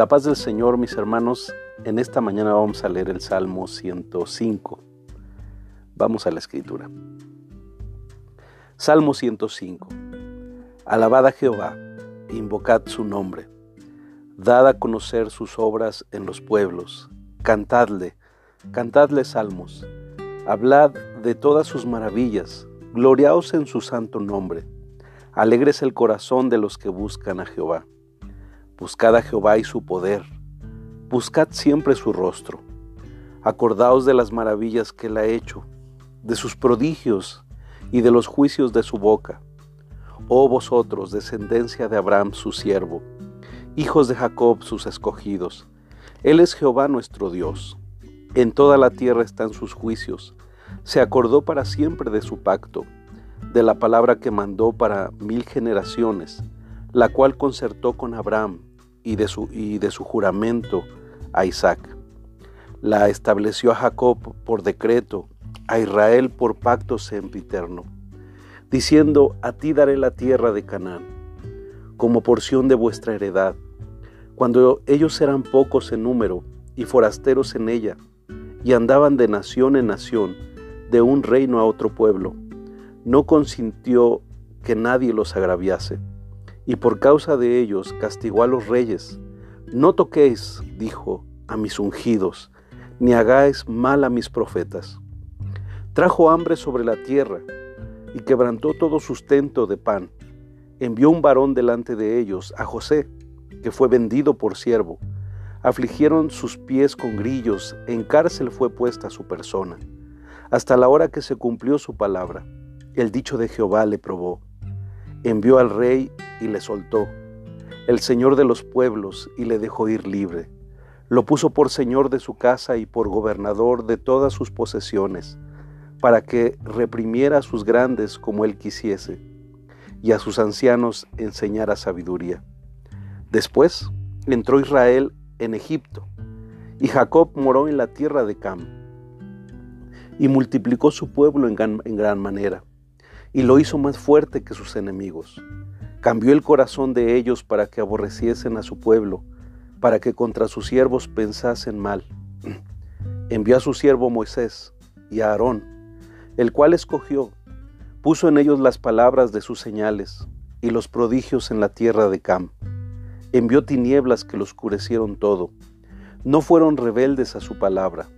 La paz del Señor, mis hermanos, en esta mañana vamos a leer el Salmo 105. Vamos a la escritura. Salmo 105. Alabad a Jehová, invocad su nombre, dad a conocer sus obras en los pueblos, cantadle, cantadle salmos, hablad de todas sus maravillas, gloriaos en su santo nombre, alegres el corazón de los que buscan a Jehová. Buscad a Jehová y su poder, buscad siempre su rostro. Acordaos de las maravillas que él ha hecho, de sus prodigios y de los juicios de su boca. Oh vosotros, descendencia de Abraham su siervo, hijos de Jacob sus escogidos. Él es Jehová nuestro Dios. En toda la tierra están sus juicios. Se acordó para siempre de su pacto, de la palabra que mandó para mil generaciones, la cual concertó con Abraham y de su, y de su juramento a Isaac. La estableció a Jacob por decreto, a Israel por pacto sempiterno, diciendo, a ti daré la tierra de Canaán, como porción de vuestra heredad, cuando ellos eran pocos en número y forasteros en ella, y andaban de nación en nación, de un reino a otro pueblo, no consintió que nadie los agraviase y por causa de ellos castigó a los reyes. No toquéis, dijo, a mis ungidos, ni hagáis mal a mis profetas. Trajo hambre sobre la tierra y quebrantó todo sustento de pan. Envió un varón delante de ellos, a José, que fue vendido por siervo. Afligieron sus pies con grillos, en cárcel fue puesta su persona. Hasta la hora que se cumplió su palabra, el dicho de Jehová le probó envió al rey y le soltó, el señor de los pueblos y le dejó ir libre. Lo puso por señor de su casa y por gobernador de todas sus posesiones, para que reprimiera a sus grandes como él quisiese, y a sus ancianos enseñara sabiduría. Después entró Israel en Egipto, y Jacob moró en la tierra de Cam, y multiplicó su pueblo en gran, en gran manera y lo hizo más fuerte que sus enemigos. Cambió el corazón de ellos para que aborreciesen a su pueblo, para que contra sus siervos pensasen mal. Envió a su siervo Moisés y a Aarón, el cual escogió, puso en ellos las palabras de sus señales y los prodigios en la tierra de Cam. Envió tinieblas que lo oscurecieron todo. No fueron rebeldes a su palabra.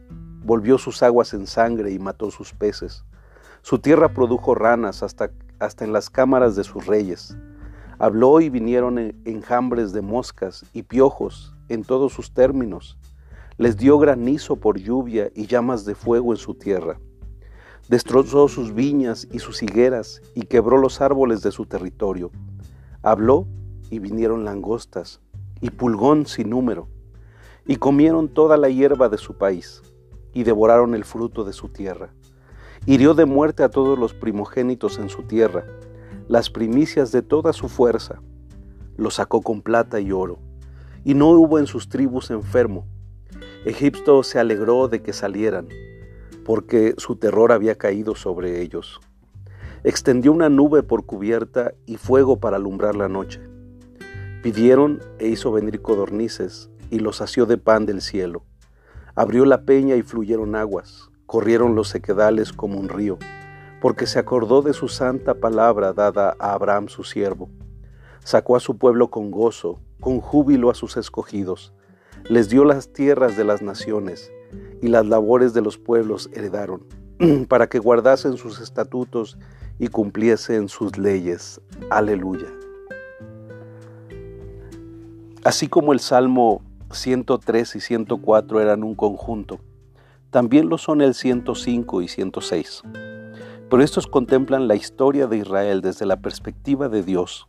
Volvió sus aguas en sangre y mató sus peces. Su tierra produjo ranas hasta, hasta en las cámaras de sus reyes. Habló y vinieron enjambres de moscas y piojos en todos sus términos. Les dio granizo por lluvia y llamas de fuego en su tierra. Destrozó sus viñas y sus higueras y quebró los árboles de su territorio. Habló y vinieron langostas y pulgón sin número. Y comieron toda la hierba de su país y devoraron el fruto de su tierra. Hirió de muerte a todos los primogénitos en su tierra, las primicias de toda su fuerza. Los sacó con plata y oro, y no hubo en sus tribus enfermo. Egipto se alegró de que salieran, porque su terror había caído sobre ellos. Extendió una nube por cubierta y fuego para alumbrar la noche. Pidieron e hizo venir codornices, y los sació de pan del cielo. Abrió la peña y fluyeron aguas corrieron los sequedales como un río, porque se acordó de su santa palabra dada a Abraham su siervo. Sacó a su pueblo con gozo, con júbilo a sus escogidos. Les dio las tierras de las naciones, y las labores de los pueblos heredaron, para que guardasen sus estatutos y cumpliesen sus leyes. Aleluya. Así como el Salmo 103 y 104 eran un conjunto, también lo son el 105 y 106. Pero estos contemplan la historia de Israel desde la perspectiva de Dios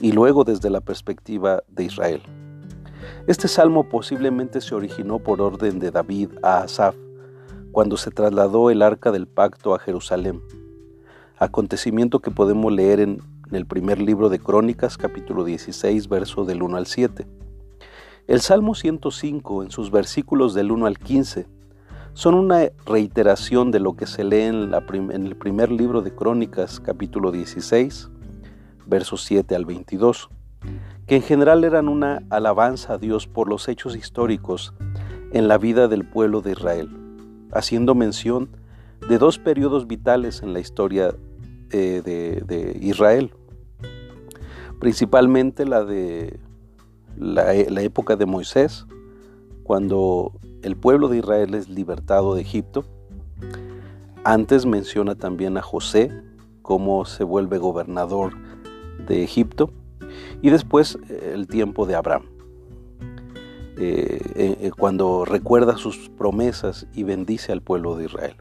y luego desde la perspectiva de Israel. Este salmo posiblemente se originó por orden de David a Asaf cuando se trasladó el arca del pacto a Jerusalén, acontecimiento que podemos leer en, el primer libro de Crónicas capítulo 16 verso del 1 al 7. El Salmo 105 en sus versículos del 1 al 15 son una reiteración de lo que se lee en, el primer libro de Crónicas, capítulo 16, versos 7 al 22, que en general eran una alabanza a Dios por los hechos históricos en la vida del pueblo de Israel, haciendo mención de dos periodos vitales en la historia eh, de, Israel, principalmente la de la, la época de Moisés, cuando el pueblo de Israel es libertado de Egipto. Antes menciona también a José, cómo se vuelve gobernador de Egipto, y después eh, el tiempo de Abraham, eh, eh, cuando recuerda sus promesas y bendice al pueblo de Israel,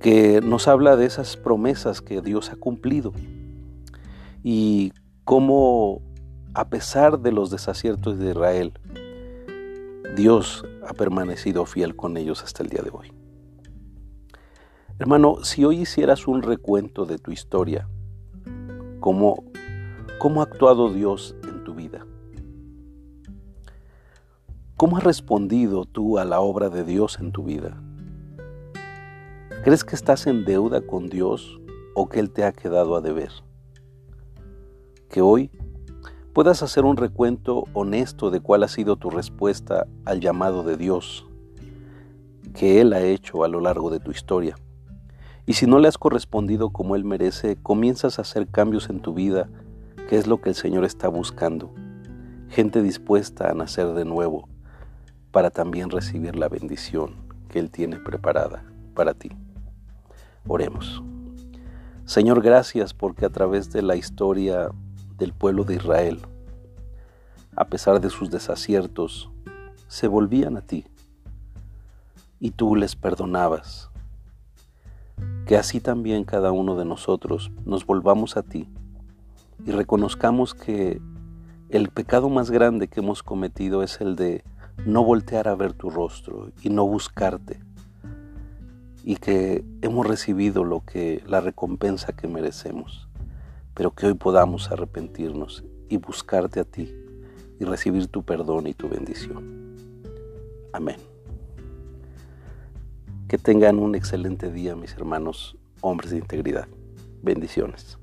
que nos habla de esas promesas que Dios ha cumplido y cómo a pesar de los desaciertos de Israel, Dios ha permanecido fiel con ellos hasta el día de hoy. Hermano, si hoy hicieras un recuento de tu historia, ¿cómo, cómo ha actuado Dios en tu vida? ¿Cómo has respondido tú a la obra de Dios en tu vida? ¿Crees que estás en deuda con Dios o que Él te ha quedado a deber? Que hoy puedas hacer un recuento honesto de cuál ha sido tu respuesta al llamado de Dios que Él ha hecho a lo largo de tu historia. Y si no le has correspondido como Él merece, comienzas a hacer cambios en tu vida, que es lo que el Señor está buscando. Gente dispuesta a nacer de nuevo para también recibir la bendición que Él tiene preparada para ti. Oremos. Señor, gracias porque a través de la historia del pueblo de Israel, a pesar de sus desaciertos, se volvían a ti y tú les perdonabas. Que así también cada uno de nosotros nos volvamos a ti y reconozcamos que el pecado más grande que hemos cometido es el de no voltear a ver tu rostro y no buscarte y que hemos recibido lo que la recompensa que merecemos pero que hoy podamos arrepentirnos y buscarte a ti y recibir tu perdón y tu bendición. Amén. Que tengan un excelente día, mis hermanos, hombres de integridad. Bendiciones.